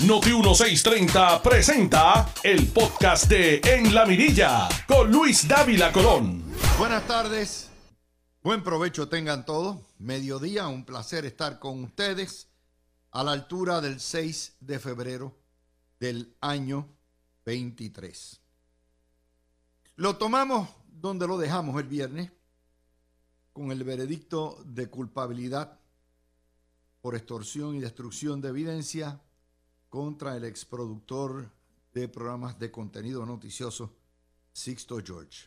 Noti 1630 presenta el podcast de En la Mirilla con Luis Dávila Colón. Buenas tardes, buen provecho tengan todos. Mediodía, un placer estar con ustedes a la altura del 6 de febrero del año 23. Lo tomamos donde lo dejamos el viernes, con el veredicto de culpabilidad por extorsión y destrucción de evidencia contra el exproductor de programas de contenido noticioso, Sixto George.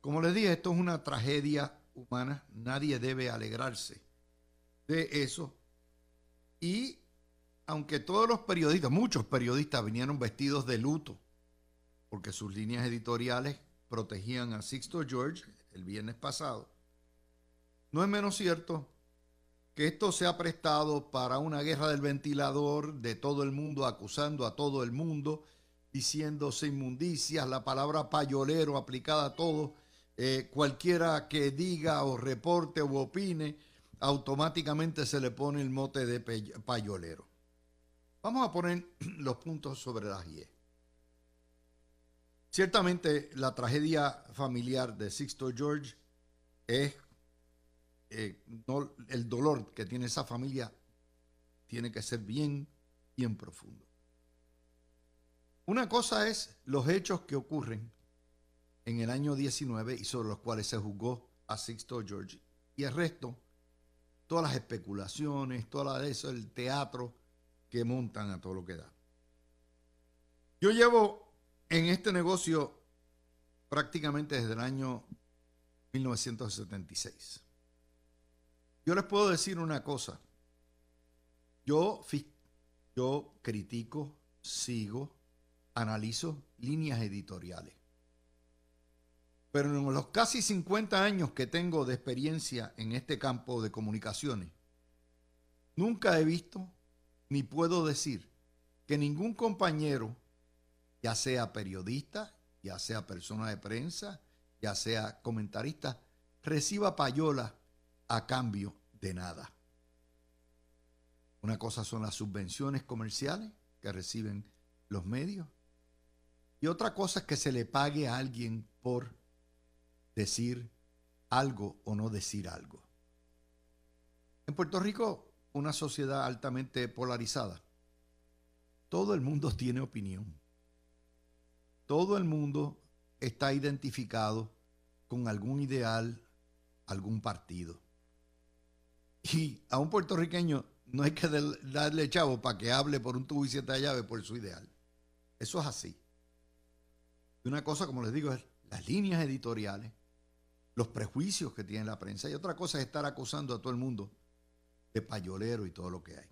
Como les dije, esto es una tragedia humana, nadie debe alegrarse de eso. Y aunque todos los periodistas, muchos periodistas vinieron vestidos de luto, porque sus líneas editoriales protegían a Sixto George el viernes pasado, no es menos cierto que esto se ha prestado para una guerra del ventilador de todo el mundo acusando a todo el mundo, diciéndose inmundicias, la palabra payolero aplicada a todo, eh, cualquiera que diga o reporte o opine, automáticamente se le pone el mote de payolero. Vamos a poner los puntos sobre las IE. Ciertamente la tragedia familiar de Sixto George es eh, el dolor que tiene esa familia tiene que ser bien, bien profundo. Una cosa es los hechos que ocurren en el año 19 y sobre los cuales se juzgó a Sixto George. Y el resto, todas las especulaciones, todo eso, el teatro que montan a todo lo que da. Yo llevo en este negocio prácticamente desde el año 1976. Yo les puedo decir una cosa. Yo, critico, sigo, analizo líneas editoriales. Pero en los casi 50 años que tengo de experiencia en este campo de comunicaciones, nunca he visto ni puedo decir que ningún compañero, ya sea periodista, ya sea persona de prensa, ya sea comentarista, reciba payola a cambio de nada. Una cosa son las subvenciones comerciales que reciben los medios y otra cosa es que se le pague a alguien por decir algo o no decir algo. En Puerto Rico, una sociedad altamente polarizada, todo el mundo tiene opinión. Todo el mundo está identificado con algún ideal, algún partido. Y a un puertorriqueño no hay que darle chavo para que hable por un tubo y siete llaves por su ideal. Eso es así. Y una cosa, como les digo, es las líneas editoriales, los prejuicios que tiene la prensa. Y otra cosa es estar acusando a todo el mundo de payolero y todo lo que hay.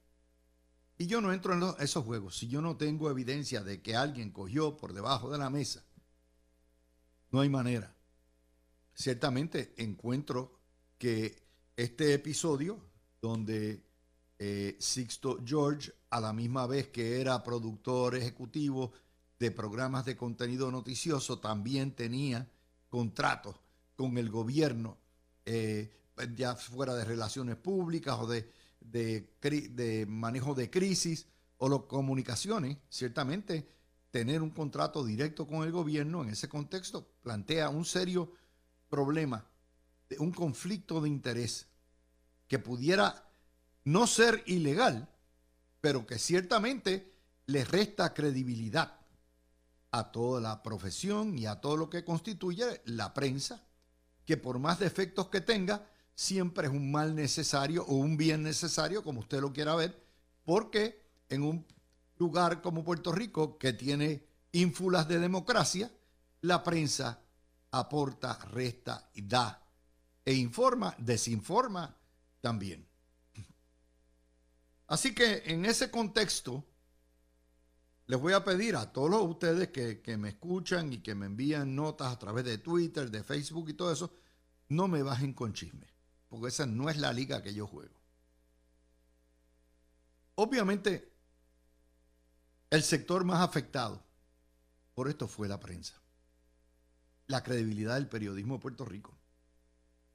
Y yo no entro en esos juegos si yo no tengo evidencia de que alguien cogió por debajo de la mesa. No hay manera. Ciertamente encuentro que este episodio donde eh, Sixto George, a la misma vez que era productor ejecutivo de programas de contenido noticioso, también tenía contratos con el gobierno, eh, ya fuera de relaciones públicas o de, de, manejo de crisis o las comunicaciones, ciertamente tener un contrato directo con el gobierno en ese contexto plantea un serio problema, un conflicto de interés que pudiera no ser ilegal, pero que ciertamente le resta credibilidad a toda la profesión y a todo lo que constituye la prensa, que por más defectos que tenga, siempre es un mal necesario o un bien necesario, como usted lo quiera ver, porque en un lugar como Puerto Rico, que tiene ínfulas de democracia, la prensa aporta, resta da e informa, desinforma también. Así que en ese contexto, les voy a pedir a todos ustedes que, que, me escuchan y que me envían notas a través de Twitter, de Facebook y todo eso, no me bajen con chisme, porque esa no es la liga que yo juego. Obviamente, el sector más afectado por esto fue la prensa, la credibilidad del periodismo de Puerto Rico.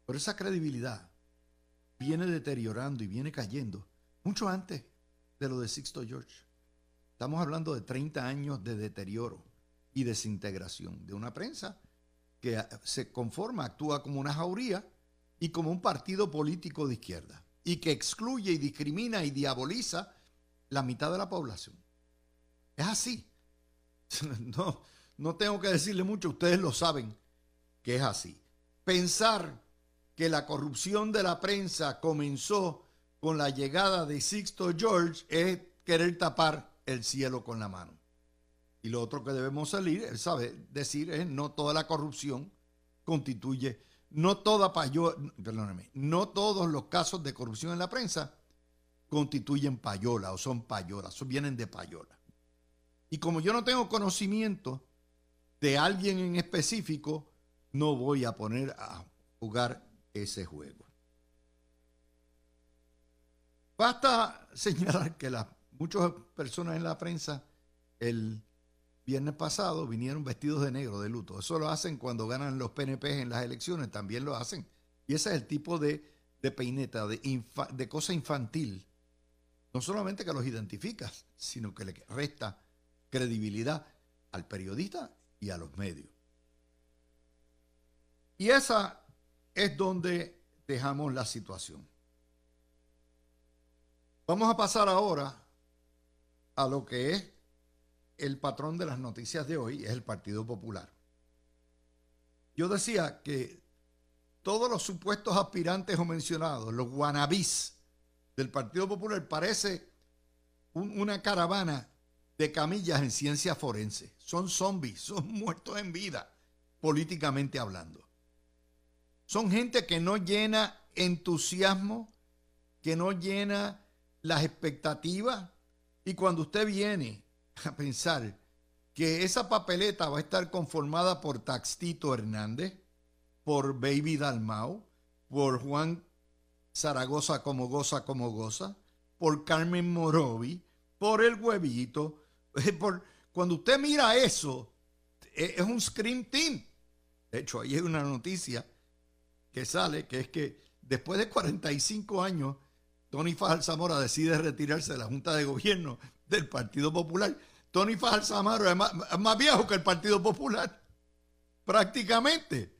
Pero esa credibilidad viene deteriorando y viene cayendo mucho antes de lo de Sixto George. Estamos hablando de 30 años de deterioro y desintegración de una prensa que se conforma, actúa como una jauría y como un partido político de izquierda y que excluye y discrimina y diaboliza la mitad de la población. Es así. No, no tengo que decirle mucho, ustedes lo saben que es así. Pensar que la corrupción de la prensa comenzó con la llegada de Sixto George es querer tapar el cielo con la mano. Y lo otro que debemos salir, él sabe decir, es no toda la corrupción constituye, no toda payola, perdóname, no todos los casos de corrupción en la prensa constituyen payola o son payolas, vienen de payola. Y como yo no tengo conocimiento de alguien en específico, no voy a poner a jugar ese juego. Basta señalar que las muchas personas en la prensa el viernes pasado vinieron vestidos de negro, de luto. Eso lo hacen cuando ganan los PNP en las elecciones, también lo hacen. Y ese es el tipo de, peineta, de, de cosa infantil. No solamente que los identificas, sino que le resta credibilidad al periodista y a los medios. Y esa es donde dejamos la situación. Vamos a pasar ahora a lo que es el patrón de las noticias de hoy, es el Partido Popular. Yo decía que todos los supuestos aspirantes o mencionados, los guanabís del Partido Popular, parece una caravana de camillas en ciencia forense. Son zombies, son muertos en vida, políticamente hablando. Son gente que no llena entusiasmo, que no llena las expectativas. Y cuando usted viene a pensar que esa papeleta va a estar conformada por Taxito Hernández, por Baby Dalmau, por Juan Zaragoza como goza como goza, por Carmen Morovi, por el huevito, por, cuando usted mira eso, e, es un Scream Team. De hecho, ahí hay una noticia que sale, que es que después de 45 años, Tony Fajal Zamora decide retirarse de la Junta de Gobierno del Partido Popular. Tony Fajal Zamora es más, viejo que el Partido Popular, prácticamente,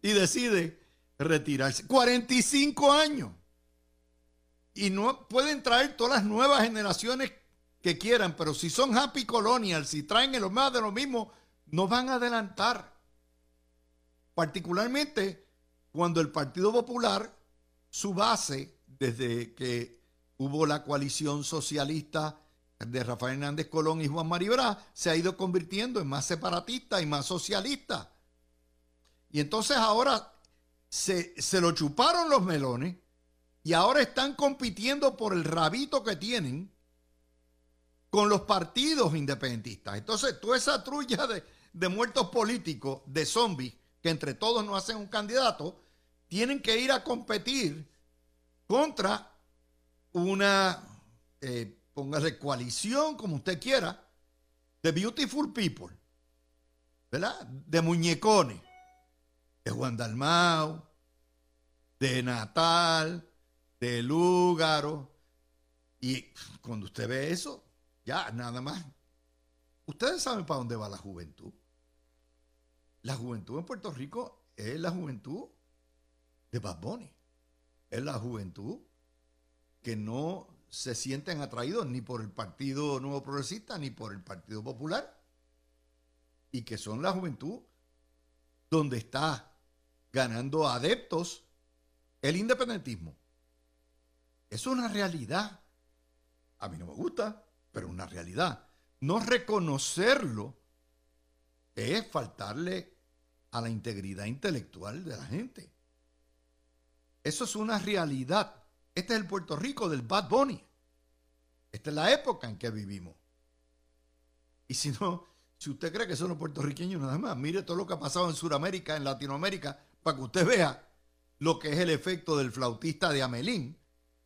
y decide retirarse. 45 años. Y no pueden traer todas las nuevas generaciones que quieran, pero si son happy colonial, si traen lo más de lo mismo, no van a adelantar. Particularmente cuando el Partido Popular, su base, desde que hubo la coalición socialista de Rafael Hernández Colón y Juan Maribra, se ha ido convirtiendo en más separatista y más socialista. Y entonces ahora se, se lo chuparon los melones y ahora están compitiendo por el rabito que tienen con los partidos independentistas. Entonces, toda esa trulla de, de muertos políticos, de zombies, que entre todos no hacen un candidato, tienen que ir a competir contra una, eh, póngase coalición, como usted quiera, de beautiful people, ¿verdad? De muñecones, de Juan Dalmau, de Natal, de Lúgaro. Y cuando usted ve eso, ya nada más. Ustedes saben para dónde va la juventud. La juventud en Puerto Rico es la juventud de Bad Bunny. Es la juventud que no se sienten atraídos ni por el Partido Nuevo Progresista ni por el Partido Popular. Y que son la juventud donde está ganando adeptos el independentismo. Es una realidad. A mí no me gusta, pero una realidad. No reconocerlo es faltarle a la integridad intelectual de la gente. Eso es una realidad. Este es el Puerto Rico del Bad Bunny. Esta es la época en que vivimos. Y si no, si usted cree que son los puertorriqueños nada más, mire todo lo que ha pasado en Sudamérica, en Latinoamérica, para que usted vea lo que es el efecto del flautista de Amelín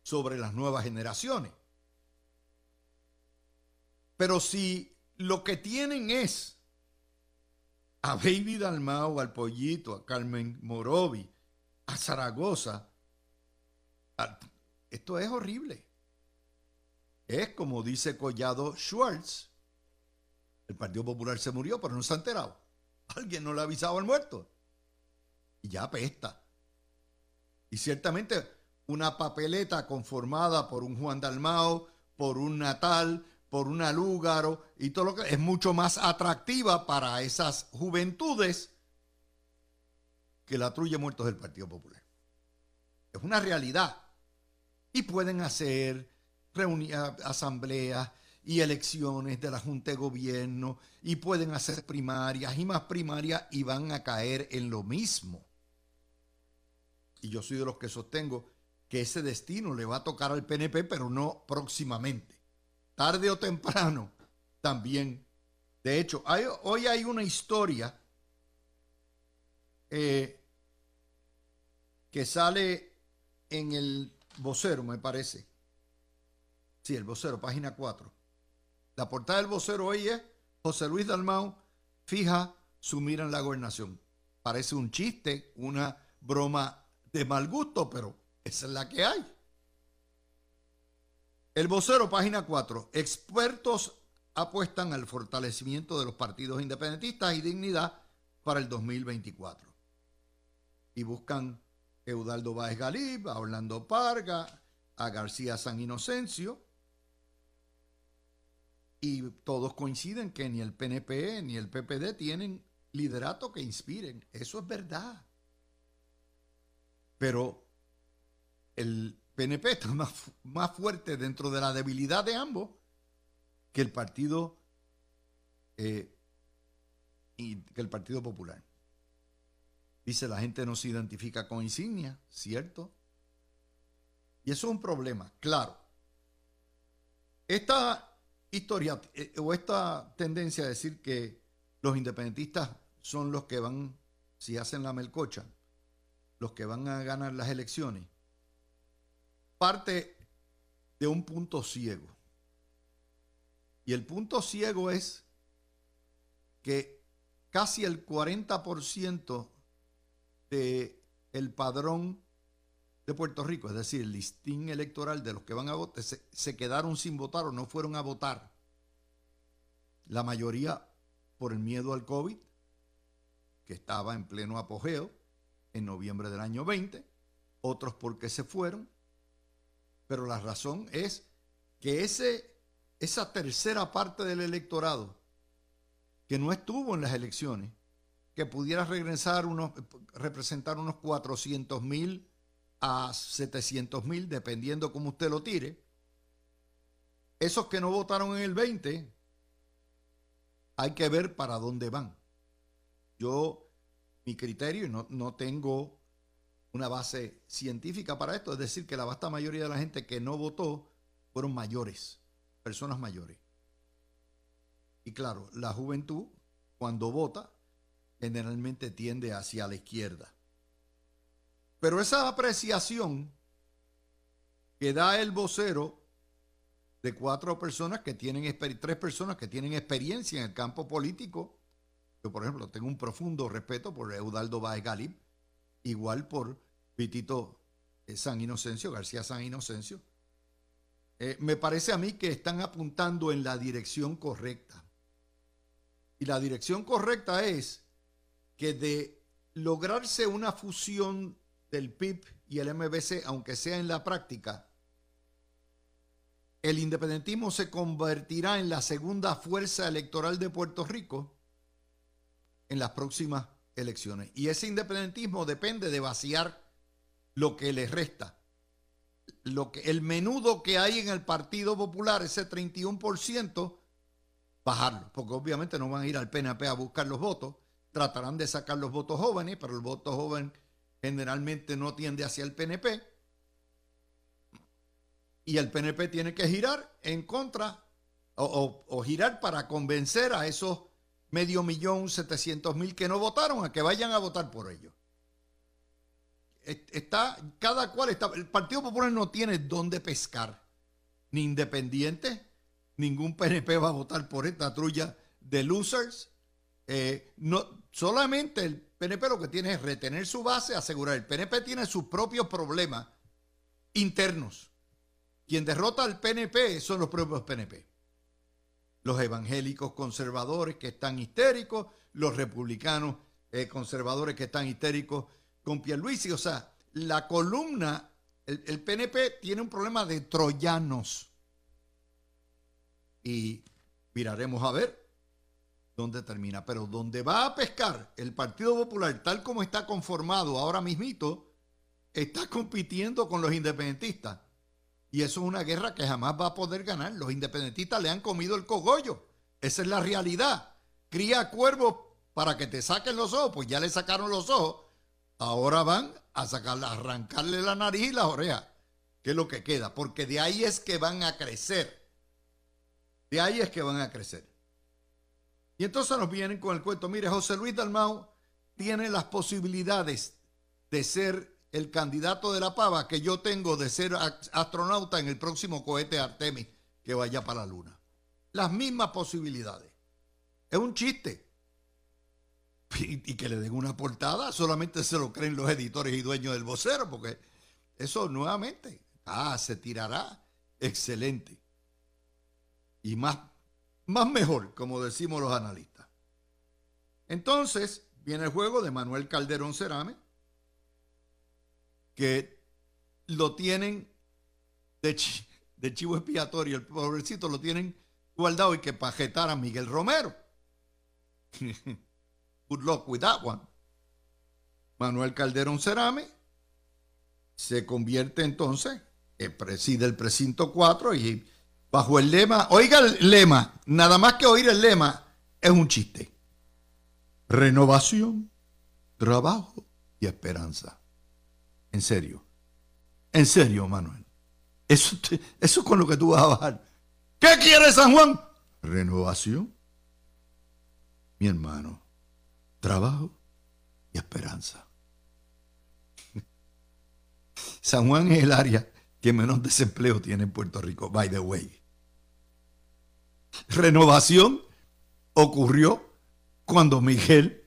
sobre las nuevas generaciones. Pero si lo que tienen es a Baby Dalmao, al Pollito, a Carmen Morovi, a Zaragoza, esto es horrible. es como dice Collado Schwartz, el Partido Popular se murió, pero no se ha enterado. Alguien no le ha avisado al muerto. Y ya apesta. Y ciertamente una papeleta conformada por un Juan Dalmao, por un Natal, por una Lúgaro y todo lo que es mucho más atractiva para esas juventudes que la trulla muertos del Partido Popular. Es una realidad. Y pueden hacer asambleas y elecciones de la Junta de Gobierno y pueden hacer primarias y más primarias y van a caer en lo mismo. Y yo soy de los que sostengo que ese destino le va a tocar al PNP, pero no próximamente. Tarde o temprano también. De hecho, hoy hay una historia eh, que sale en el vocero, me parece. Sí, el vocero, página 4. La portada del vocero hoy es José Luis Dalmau fija su mira en la gobernación. Parece un chiste, una broma de mal gusto, pero esa es la que hay. El vocero, página 4. Expertos apuestan al fortalecimiento de los partidos independentistas y dignidad para el 2024. Y buscan Eudaldo Báez Galib, a Orlando Parga, a García San Inocencio. Y todos coinciden que ni el PNP ni el PPD tienen liderato que inspiren. Eso es verdad. Pero el PNP está más, más fuerte dentro de la debilidad de ambos que el partido eh, y que el Partido Popular. Dice la gente no se identifica con insignia, ¿cierto? Y eso es un problema, claro. Esta historia eh, o esta tendencia a decir que los independentistas son los que van, si hacen la melcocha, los que van a ganar las elecciones, parte de un punto ciego. Y el punto ciego es que casi el 40% de el padrón de Puerto Rico, es decir, el listín electoral de los que van a votar, se, se quedaron sin votar o no fueron a votar. La mayoría por el miedo al COVID, que estaba en pleno apogeo en noviembre del año 20, otros porque se fueron, pero la razón es que ese, esa tercera parte del electorado que no estuvo en las elecciones, que pudiera regresar unos, representar unos 400 mil a 700 mil, dependiendo cómo usted lo tire, esos que no votaron en el 20, hay que ver para dónde van. Yo, mi criterio, no, no tengo una base científica para esto, es decir, que la vasta mayoría de la gente que no votó fueron mayores, personas mayores. Y claro, la juventud, cuando vota, generalmente tiende hacia la izquierda. Pero esa apreciación que da el vocero de cuatro personas que tienen, tres personas que tienen experiencia en el campo político, yo por ejemplo tengo un profundo respeto por Eudaldo Baez Galip, igual por Pitito eh, San Inocencio, García San Inocencio. Eh, me parece a mí que están apuntando en la dirección correcta. Y la dirección correcta es que de lograrse una fusión del PIB y el MBC, aunque sea en la práctica, el independentismo se convertirá en la segunda fuerza electoral de Puerto Rico en las próximas elecciones. Y ese independentismo depende de vaciar lo que le resta. Lo que, el menudo que hay en el Partido Popular, ese 31%, bajarlo, porque obviamente no van a ir al PNP a buscar los votos, tratarán de sacar los votos jóvenes, pero el voto joven generalmente no tiende hacia el PNP. Y el PNP tiene que girar en contra o girar para convencer a esos medio millón, setecientos mil que no votaron a que vayan a votar por ellos. Está, cada cual está, el Partido Popular no tiene dónde pescar, ni independiente, ningún PNP va a votar por esta trulla de losers. Eh, no, solamente el PNP lo que tiene es retener su base, asegurar. El PNP tiene sus propios problemas internos quien derrota al PNP son los propios PNP. Los evangélicos conservadores que están histéricos, los republicanos eh, conservadores que están histéricos con Pierluisi. O sea, la columna, el, el PNP tiene un problema de troyanos. Y miraremos a ver dónde termina. Pero donde va a pescar el Partido Popular, tal como está conformado ahora mismito, está compitiendo con los independentistas. Y eso es una guerra que jamás va a poder ganar. Los independentistas le han comido el cogollo. Esa es la realidad. Cría cuervos para que te saquen los ojos, pues ya le sacaron los ojos. Ahora van a sacarle, a arrancarle la nariz y las orejas, que es lo que queda, porque de ahí es que van a crecer. De ahí es que van a crecer. Y entonces nos vienen con el cuento, mire, José Luis Dalmau tiene las posibilidades de ser el candidato de la pava que yo tengo de ser astronauta en el próximo cohete Artemis que vaya para la luna. Las mismas posibilidades. Es un chiste. Y, que le den una portada, solamente se lo creen los editores y dueños del vocero, porque eso nuevamente, ah, se tirará excelente. Y más más mejor, como decimos los analistas. Entonces, viene el juego de Manuel Calderón Cerame, que lo tienen de, chivo expiatorio, el pobrecito lo tienen guardado y que pajetar a Miguel Romero. Good luck with that one. Manuel Calderón Cerame se convierte entonces, preside el precinto 4 y bajo el lema, oiga el lema, nada más que oír el lema es un chiste. Renovación, trabajo y esperanza. En serio, en serio, Manuel. Eso, eso es con lo que tú vas a bajar. ¿Qué quiere San Juan? Renovación. Mi hermano, trabajo y esperanza. San Juan es el área que menos desempleo tiene en Puerto Rico, by the way renovación ocurrió cuando Miguel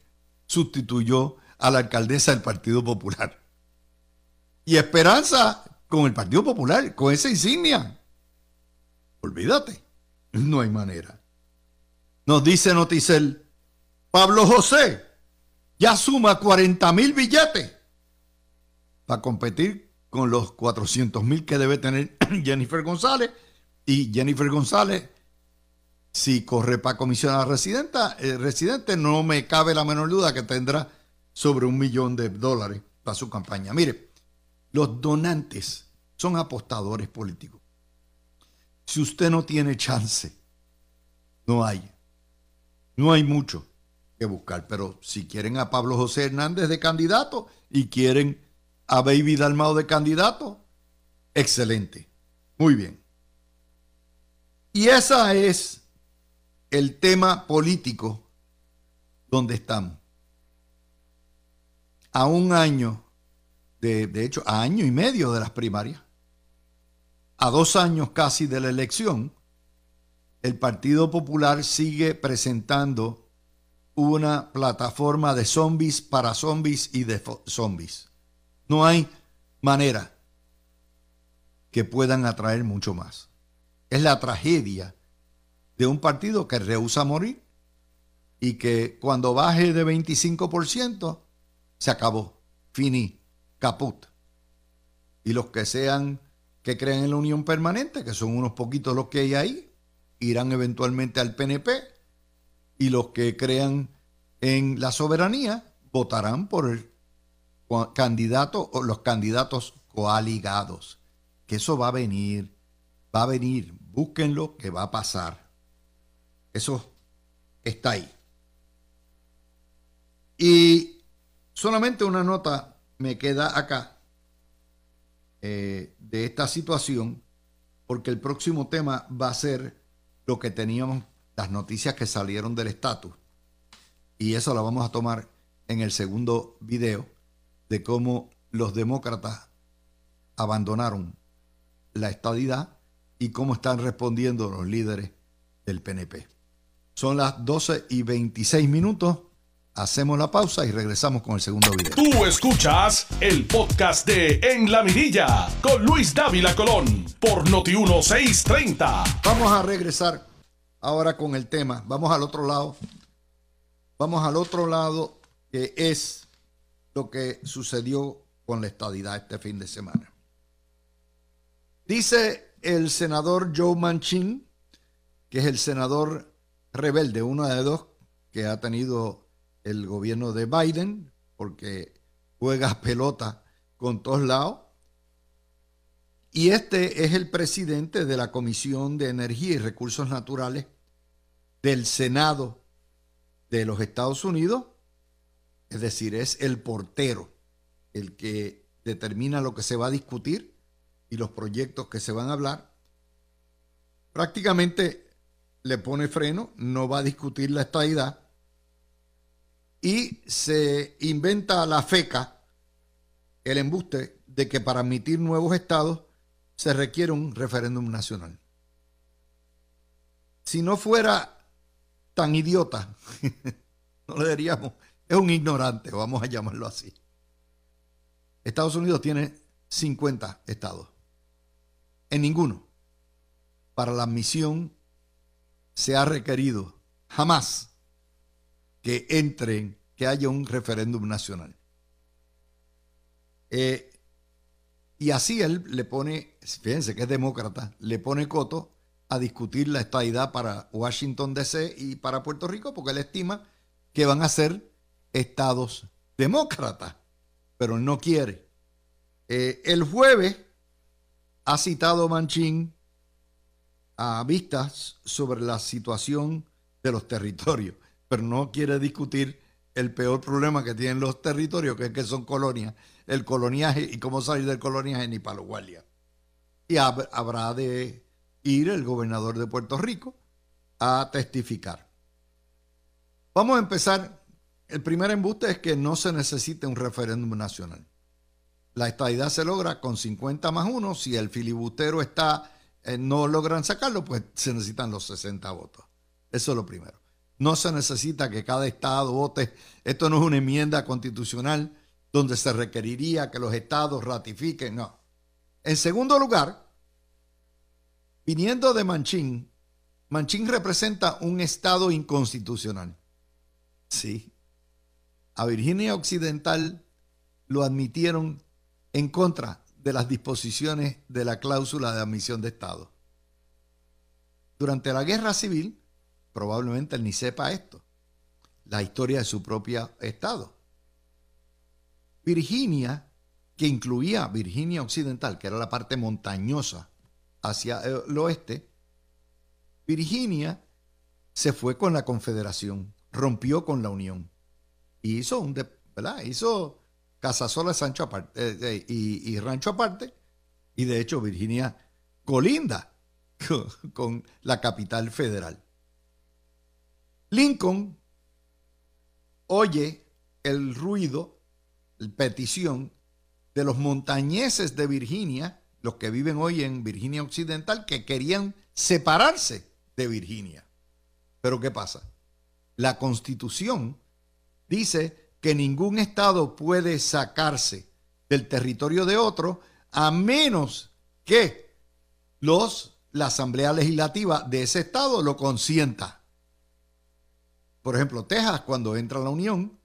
sustituyó a la alcaldesa del Partido Popular. Y esperanza con el Partido Popular, con esa insignia. Olvídate, no hay manera. Nos dice Noticel, Pablo José ya suma 40 mil billetes para competir con los 400 mil que debe tener Jennifer González. Y Jennifer González si corre para comisionada residenta, eh, residente, no me cabe la menor duda que tendrá sobre un millón de dólares para su campaña. Mire, los donantes son apostadores políticos. Si usted no tiene chance, no hay. No hay mucho que buscar. Pero si quieren a Pablo José Hernández de candidato y quieren a Baby Dalmao de candidato, excelente. Muy bien. Y esa es el tema político donde estamos. A un año, de, de hecho, a año y medio de las primarias, a dos años casi de la elección, el Partido Popular sigue presentando una plataforma de zombies para zombies y de zombies. No hay manera que puedan atraer mucho más. Es la tragedia de un partido que rehúsa morir y que cuando baje de 25% se acabó, fini, caput. Y los que sean que crean en la unión permanente, que son unos poquitos los que hay ahí, irán eventualmente al PNP y los que crean en la soberanía votarán por el candidato o los candidatos coaligados. Que eso va a venir, va a venir, búsquenlo que va a pasar. Eso está ahí. Y solamente una nota me queda acá eh, de esta situación, porque el próximo tema va a ser lo que teníamos, las noticias que salieron del estatus. Y eso lo vamos a tomar en el segundo video de cómo los demócratas abandonaron la estadidad y cómo están respondiendo los líderes del PNP. Son las 12 y 26 minutos. Hacemos la pausa y regresamos con el segundo video. Tú escuchas el podcast de En la Mirilla con Luis Dávila Colón por Noti 1630. Vamos a regresar ahora con el tema. Vamos al otro lado. Vamos al otro lado que es lo que sucedió con la estadidad este fin de semana. Dice el senador Joe Manchin, que es el senador rebelde, uno de dos que ha tenido el gobierno de Biden, porque juega pelota con todos lados. Y este es el presidente de la Comisión de Energía y Recursos Naturales del Senado de los Estados Unidos. Es decir, es el portero, el que determina lo que se va a discutir y los proyectos que se van a hablar. Prácticamente le pone freno, no va a discutir la estadidad y se inventa la feca, el embuste de que para admitir nuevos estados se requiere un referéndum nacional. Si no fuera tan idiota, no le diríamos, es un ignorante, vamos a llamarlo así. Estados Unidos tiene 50 estados. En ninguno, para la admisión, se ha requerido jamás que entren, que haya un referéndum nacional. Eh, y así él le pone, fíjense que es demócrata, le pone coto a discutir la estadidad para Washington DC y para Puerto Rico, porque él estima que van a ser estados demócratas, pero no quiere. Eh, el jueves ha citado Manchín a vistas sobre la situación de los territorios pero no quiere discutir el peor problema que tienen los territorios, que es que son colonias, el coloniaje y cómo salir del coloniaje ni guardias. Y habrá de ir el gobernador de Puerto Rico a testificar. Vamos a empezar. El primer embuste es que no se necesita un referéndum nacional. La estadidad se logra con 50 más 1. Si el filibustero está, eh, no logran sacarlo, pues se necesitan los 60 votos. Eso es lo primero. No se necesita que cada estado vote. Esto no es una enmienda constitucional donde se requeriría que los estados ratifiquen. No. En segundo lugar, viniendo de Manchín, Manchín representa un estado inconstitucional. Sí. A Virginia Occidental lo admitieron en contra de las disposiciones de la cláusula de admisión de Estado. Durante la guerra civil, probablemente él ni sepa esto, la historia de su propio estado. Virginia, que incluía Virginia Occidental, que era la parte montañosa hacia el oeste, Virginia se fue con la Confederación, rompió con la Unión y hizo un, ¿verdad? Hizo Casasola Sancho aparte, eh, eh, y, y rancho aparte, y de hecho Virginia colinda con la capital federal. Lincoln oye el ruido, la petición de los montañeses de Virginia, los que viven hoy en Virginia Occidental, que querían separarse de Virginia. Pero ¿qué pasa? La constitución dice que ningún estado puede sacarse del territorio de otro a menos que los, la Asamblea Legislativa de ese estado lo consienta. Por ejemplo, Texas, cuando entra a la Unión,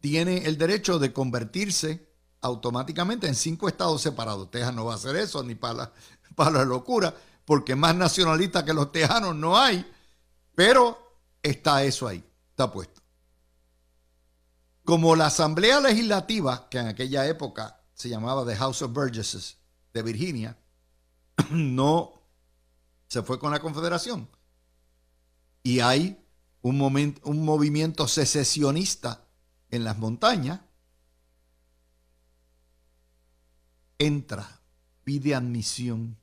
tiene el derecho de convertirse automáticamente en cinco estados separados. Texas no va a hacer eso ni para la, para la locura, porque más nacionalistas que los tejanos no hay, pero está eso ahí, está puesto. Como la Asamblea Legislativa, que en aquella época se llamaba The House of Burgesses de Virginia, no se fue con la Confederación. Y hay un, un movimiento secesionista en las montañas, entra, pide admisión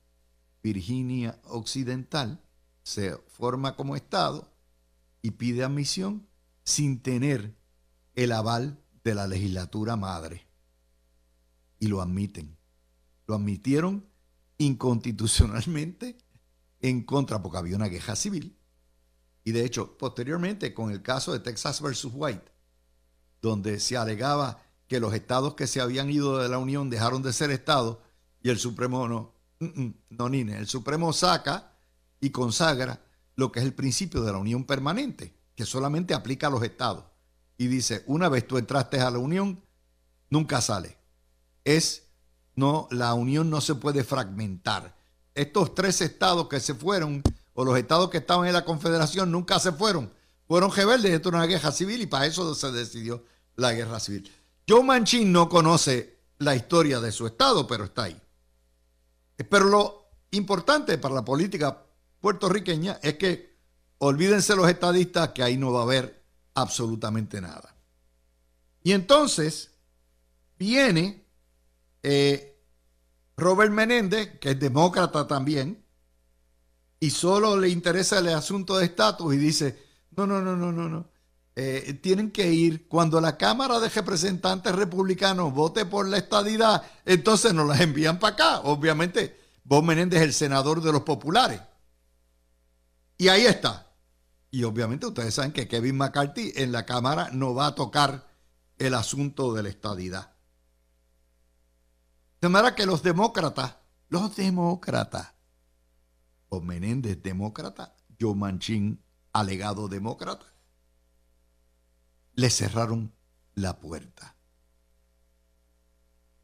Virginia Occidental, se forma como Estado y pide admisión sin tener el aval de la legislatura madre. Y lo admiten. Lo admitieron inconstitucionalmente en contra, porque había una queja civil y de hecho, posteriormente, con el caso de Texas versus White, donde se alegaba que los estados que se habían ido de la Unión dejaron de ser estados y el Supremo no, mm, mm, no, Nine, el Supremo saca y consagra lo que es el principio de la unión permanente, que solamente aplica a los estados. Y dice, una vez tú entraste a la unión, nunca sale. Es, no, la unión no se puede fragmentar. Estos tres estados que se fueron, o los estados que estaban en la confederación, nunca se fueron. Fueron rebeldes, esto era una guerra civil y para eso se decidió la guerra civil. Joe Manchin no conoce la historia de su estado, pero está ahí. Pero lo importante para la política puertorriqueña es que olvídense los estadistas que ahí no va a haber absolutamente nada. Y entonces viene eh, Robert Menéndez, que es demócrata también, y solo le interesa el asunto de estatus y dice, no, no, no, no, no, no. Eh, tienen que ir cuando la Cámara de Representantes Republicanos vote por la estadidad, entonces nos las envían para acá. Obviamente, Bob Menéndez es el senador de los populares. Y ahí está. Y obviamente ustedes saben que Kevin McCarthy en la Cámara no va a tocar el asunto de la estadidad. De manera que los demócratas, los demócratas, o Menéndez demócrata, Joe Manchin alegado demócrata, le cerraron la puerta.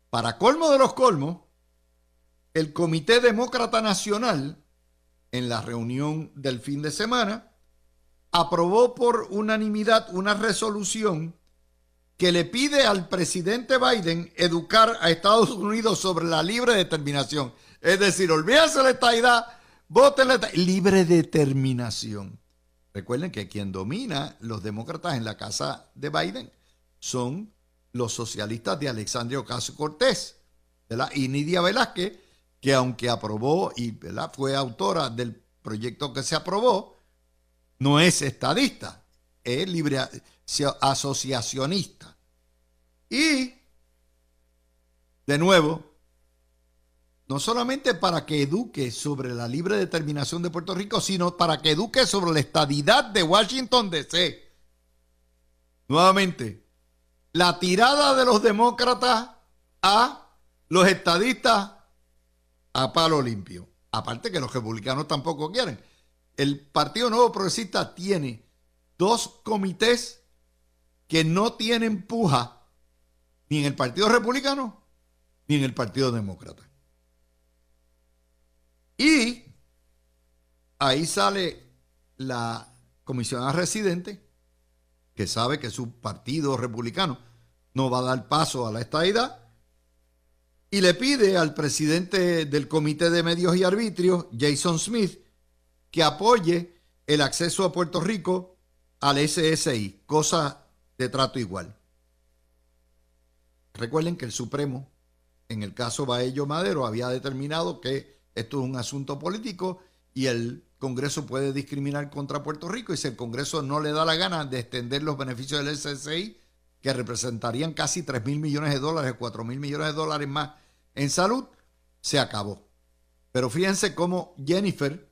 Para colmo de los colmos, el Comité Demócrata Nacional en la reunión del fin de semana, aprobó por unanimidad una resolución que le pide al presidente Biden educar a Estados Unidos sobre la libre determinación. Es decir, olvídense la estadidad, voten la libre determinación. Recuerden que quien domina los demócratas en la casa de Biden son los socialistas de Alexandria Ocasio Cortés y Nidia Velázquez, que aunque aprobó y fue autora del proyecto que se aprobó, no es estadista, es libre asociacionista. Y, de nuevo, no solamente para que eduque sobre la libre determinación de Puerto Rico, sino para que eduque sobre la estadidad de Washington DC. Nuevamente, la tirada de los demócratas a los estadistas a palo limpio. Aparte que los republicanos tampoco quieren. El Partido Nuevo Progresista tiene dos comités que no tienen puja ni en el Partido Republicano ni en el Partido Demócrata. Y ahí sale la comisionada residente que sabe que su partido republicano no va a dar paso a la estadidad y le pide al presidente del Comité de Medios y Arbitrios, Jason Smith, que apoye el acceso a Puerto Rico al SSI, cosa de trato igual. Recuerden que el Supremo, en el caso Baello Madero, había determinado que esto es un asunto político y el Congreso puede discriminar contra Puerto Rico y si el Congreso no le da la gana de extender los beneficios del SSI, que representarían casi 3 mil millones de dólares, 4 mil millones de dólares más en salud, se acabó. Pero fíjense cómo Jennifer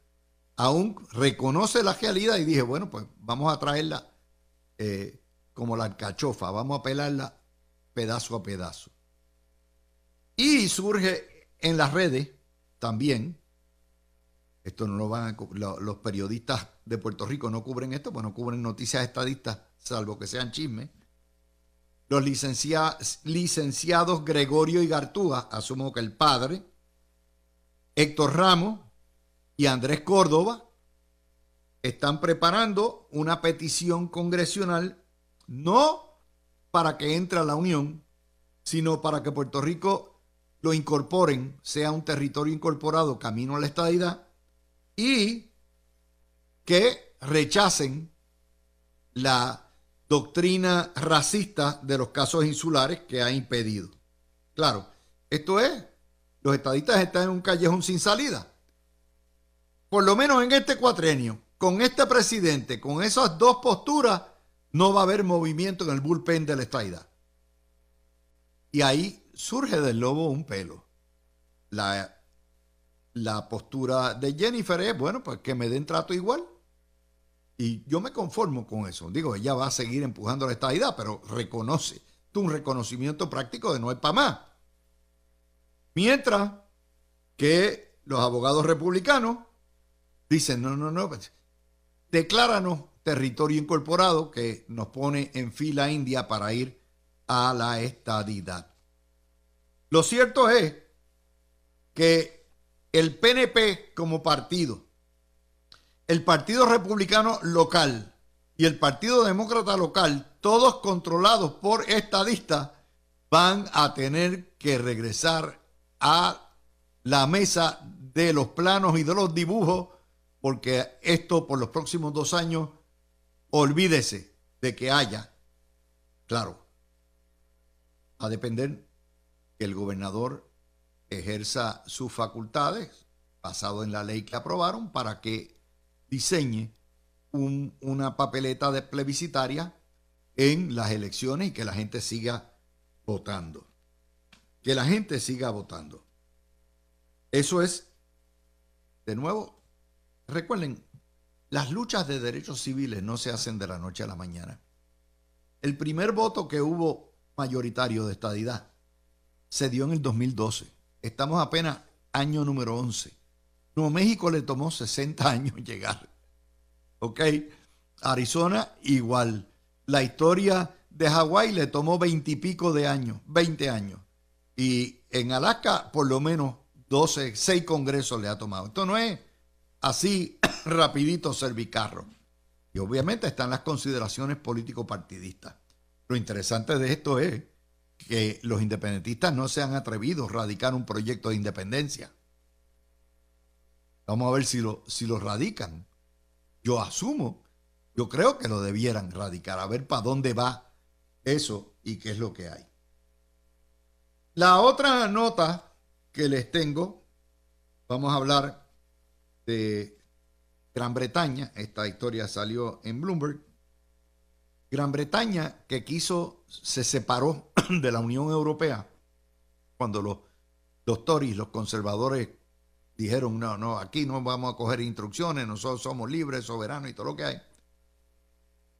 aún reconoce la realidad y dije, bueno, pues vamos a traerla eh, como la alcachofa, vamos a pelarla pedazo a pedazo. Y surge en las redes también, esto no lo van a, los periodistas de Puerto Rico no cubren esto, pues no cubren noticias estadistas, salvo que sean chismes los licenciados Gregorio y Gartúa, asumo que el padre, Héctor Ramos y Andrés Córdoba, están preparando una petición congresional no para que entre a la Unión, sino para que Puerto Rico lo incorporen, sea un territorio incorporado camino a la estadidad y que rechacen la doctrina racista de los casos insulares que ha impedido. Claro, esto es, los estadistas están en un callejón sin salida. Por lo menos en este cuatrenio, con este presidente, con esas dos posturas, no va a haber movimiento en el bullpen de la estadidad. Y ahí surge del lobo un pelo. La, postura de Jennifer es, bueno, pues que me den trato igual. Y yo me conformo con eso. Digo, ella va a seguir empujando la estadidad, pero reconoce, un reconocimiento práctico de no es para más. Mientras que los abogados republicanos dicen, no, no, no, pues, decláranos territorio incorporado que nos pone en fila india para ir a la estadidad. Lo cierto es que el PNP como partido, el Partido Republicano local y el Partido Demócrata local, todos controlados por estadistas, van a tener que regresar a la mesa de los planos y de los dibujos, porque esto por los próximos dos años, olvídese de que haya, claro, a depender que el gobernador ejerza sus facultades, basado en la ley que aprobaron, para que diseñe una papeleta de plebiscitaria en las elecciones y que la gente siga votando. Que la gente siga votando. Eso es, de nuevo, recuerden, las luchas de derechos civiles no se hacen de la noche a la mañana. El primer voto que hubo mayoritario de estadidad se dio en el 2012. Estamos apenas año número 11. Nuevo México le tomó 60 años llegar. ¿Ok? Arizona igual. La historia de Hawái le tomó 20 y pico de años, 20 años. Y en Alaska por lo menos 12, 6 congresos le ha tomado. Esto no es así rapidito servicarro. Y obviamente están las consideraciones político-partidistas. Lo interesante de esto es que los independentistas no se han atrevido a radicar un proyecto de independencia. Vamos a ver si lo, si lo radican. Yo asumo, yo creo que lo debieran radicar, a ver para dónde va eso y qué es lo que hay. La otra nota que les tengo, vamos a hablar de Gran Bretaña. Esta historia salió en Bloomberg. Gran Bretaña que quiso, se separó de la Unión Europea cuando los, los Tories, los conservadores, dijeron, no, no, aquí no vamos a coger instrucciones, nosotros somos libres, soberanos y todo lo que hay.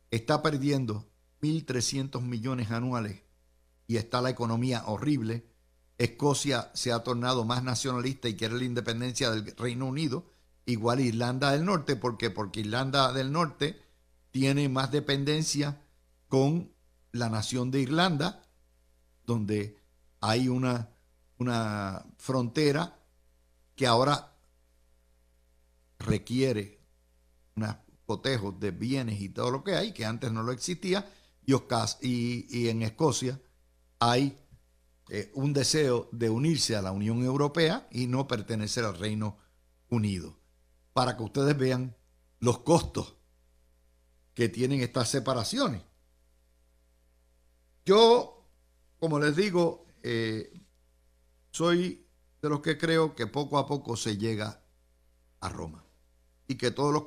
Está perdiendo 1.300 millones anuales y está la economía horrible. Escocia se ha tornado más nacionalista y quiere la independencia del Reino Unido, igual Irlanda del Norte, ¿por qué? Porque Irlanda del Norte tiene más dependencia con la nación de Irlanda, donde hay una, una frontera que ahora requiere unos cotejos de bienes y todo lo que hay, que antes no lo existía, y, y en Escocia hay eh, un deseo de unirse a la Unión Europea y no pertenecer al Reino Unido, para que ustedes vean los costos que tienen estas separaciones. Yo, como les digo, eh, soy de los que creo que poco a poco se llega a Roma y que todos los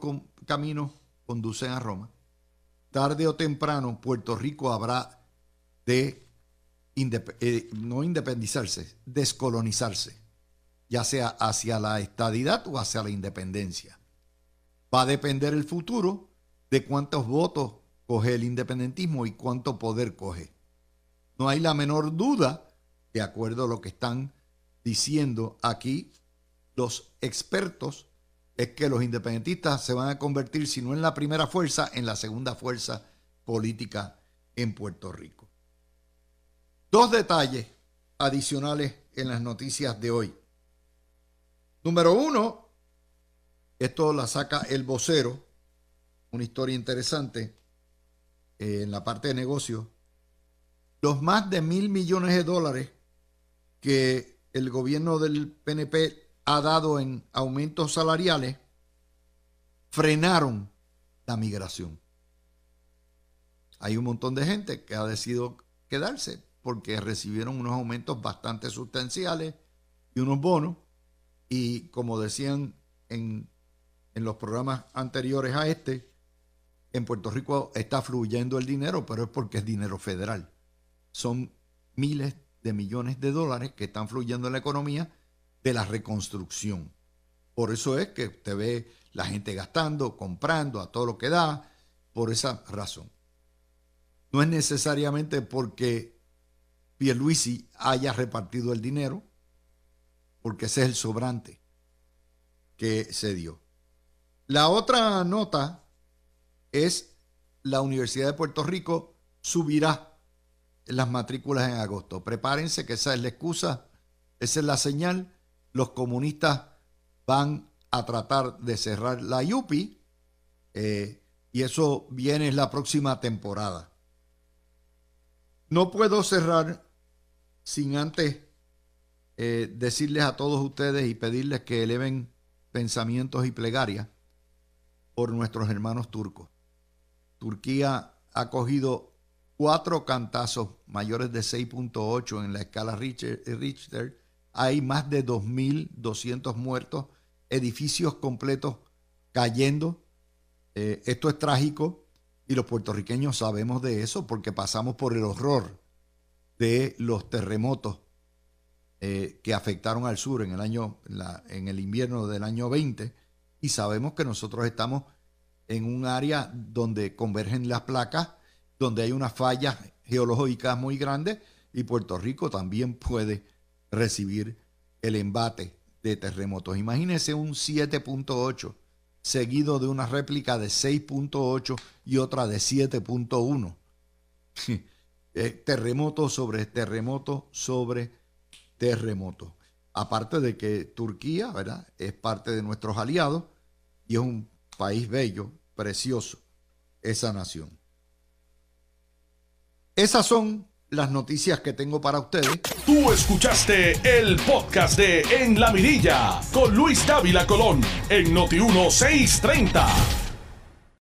caminos conducen a Roma. Tarde o temprano Puerto Rico habrá de eh, no independizarse, descolonizarse, ya sea hacia la estadidad o hacia la independencia. Va a depender el futuro de cuántos votos coge el independentismo y cuánto poder coge. No hay la menor duda, de acuerdo a lo que están diciendo aquí los expertos, es que los independentistas se van a convertir, si no en la primera fuerza, en la segunda fuerza política en Puerto Rico. Dos detalles adicionales en las noticias de hoy. Número uno, esto la saca el vocero, una historia interesante eh, en la parte de negocio, los más de mil millones de dólares que el gobierno del PNP ha dado en aumentos salariales frenaron la migración. Hay un montón de gente que ha decidido quedarse porque recibieron unos aumentos bastante sustanciales y unos bonos. Y como decían en, en los programas anteriores a este, en Puerto Rico está fluyendo el dinero, pero es porque es dinero federal. Son miles de millones de dólares que están fluyendo en la economía de la reconstrucción. Por eso es que usted ve la gente gastando, comprando a todo lo que da, por esa razón. No es necesariamente porque Pierluisi haya repartido el dinero, porque ese es el sobrante que se dio. La otra nota es la Universidad de Puerto Rico subirá las matrículas en agosto. Prepárense que esa es la excusa, esa es la señal. Los comunistas van a tratar de cerrar la YUPI eh, y eso viene en la próxima temporada. No puedo cerrar sin antes eh, decirles a todos ustedes y pedirles que eleven pensamientos y plegarias por nuestros hermanos turcos. Turquía ha cogido cuatro cantazos mayores de 6.8 en la escala Richter. Hay más de 2.200 muertos, edificios completos cayendo. Eh, esto es trágico y los puertorriqueños sabemos de eso porque pasamos por el horror de los terremotos eh, que afectaron al sur en el año, en el invierno del año 20 y sabemos que nosotros estamos en un área donde convergen las placas, donde hay unas fallas geológicas muy grandes y Puerto Rico también puede recibir el embate de terremotos. Imagínense un 7.8 seguido de una réplica de 6.8 y otra de 7.1. terremoto sobre terremoto sobre terremoto. Aparte de que Turquía, ¿verdad? Es parte de nuestros aliados y es un país bello, precioso, esa nación. Esas son las noticias que tengo para ustedes. Tú escuchaste el podcast de En la Mirilla con Luis Dávila Colón en Noti 1630.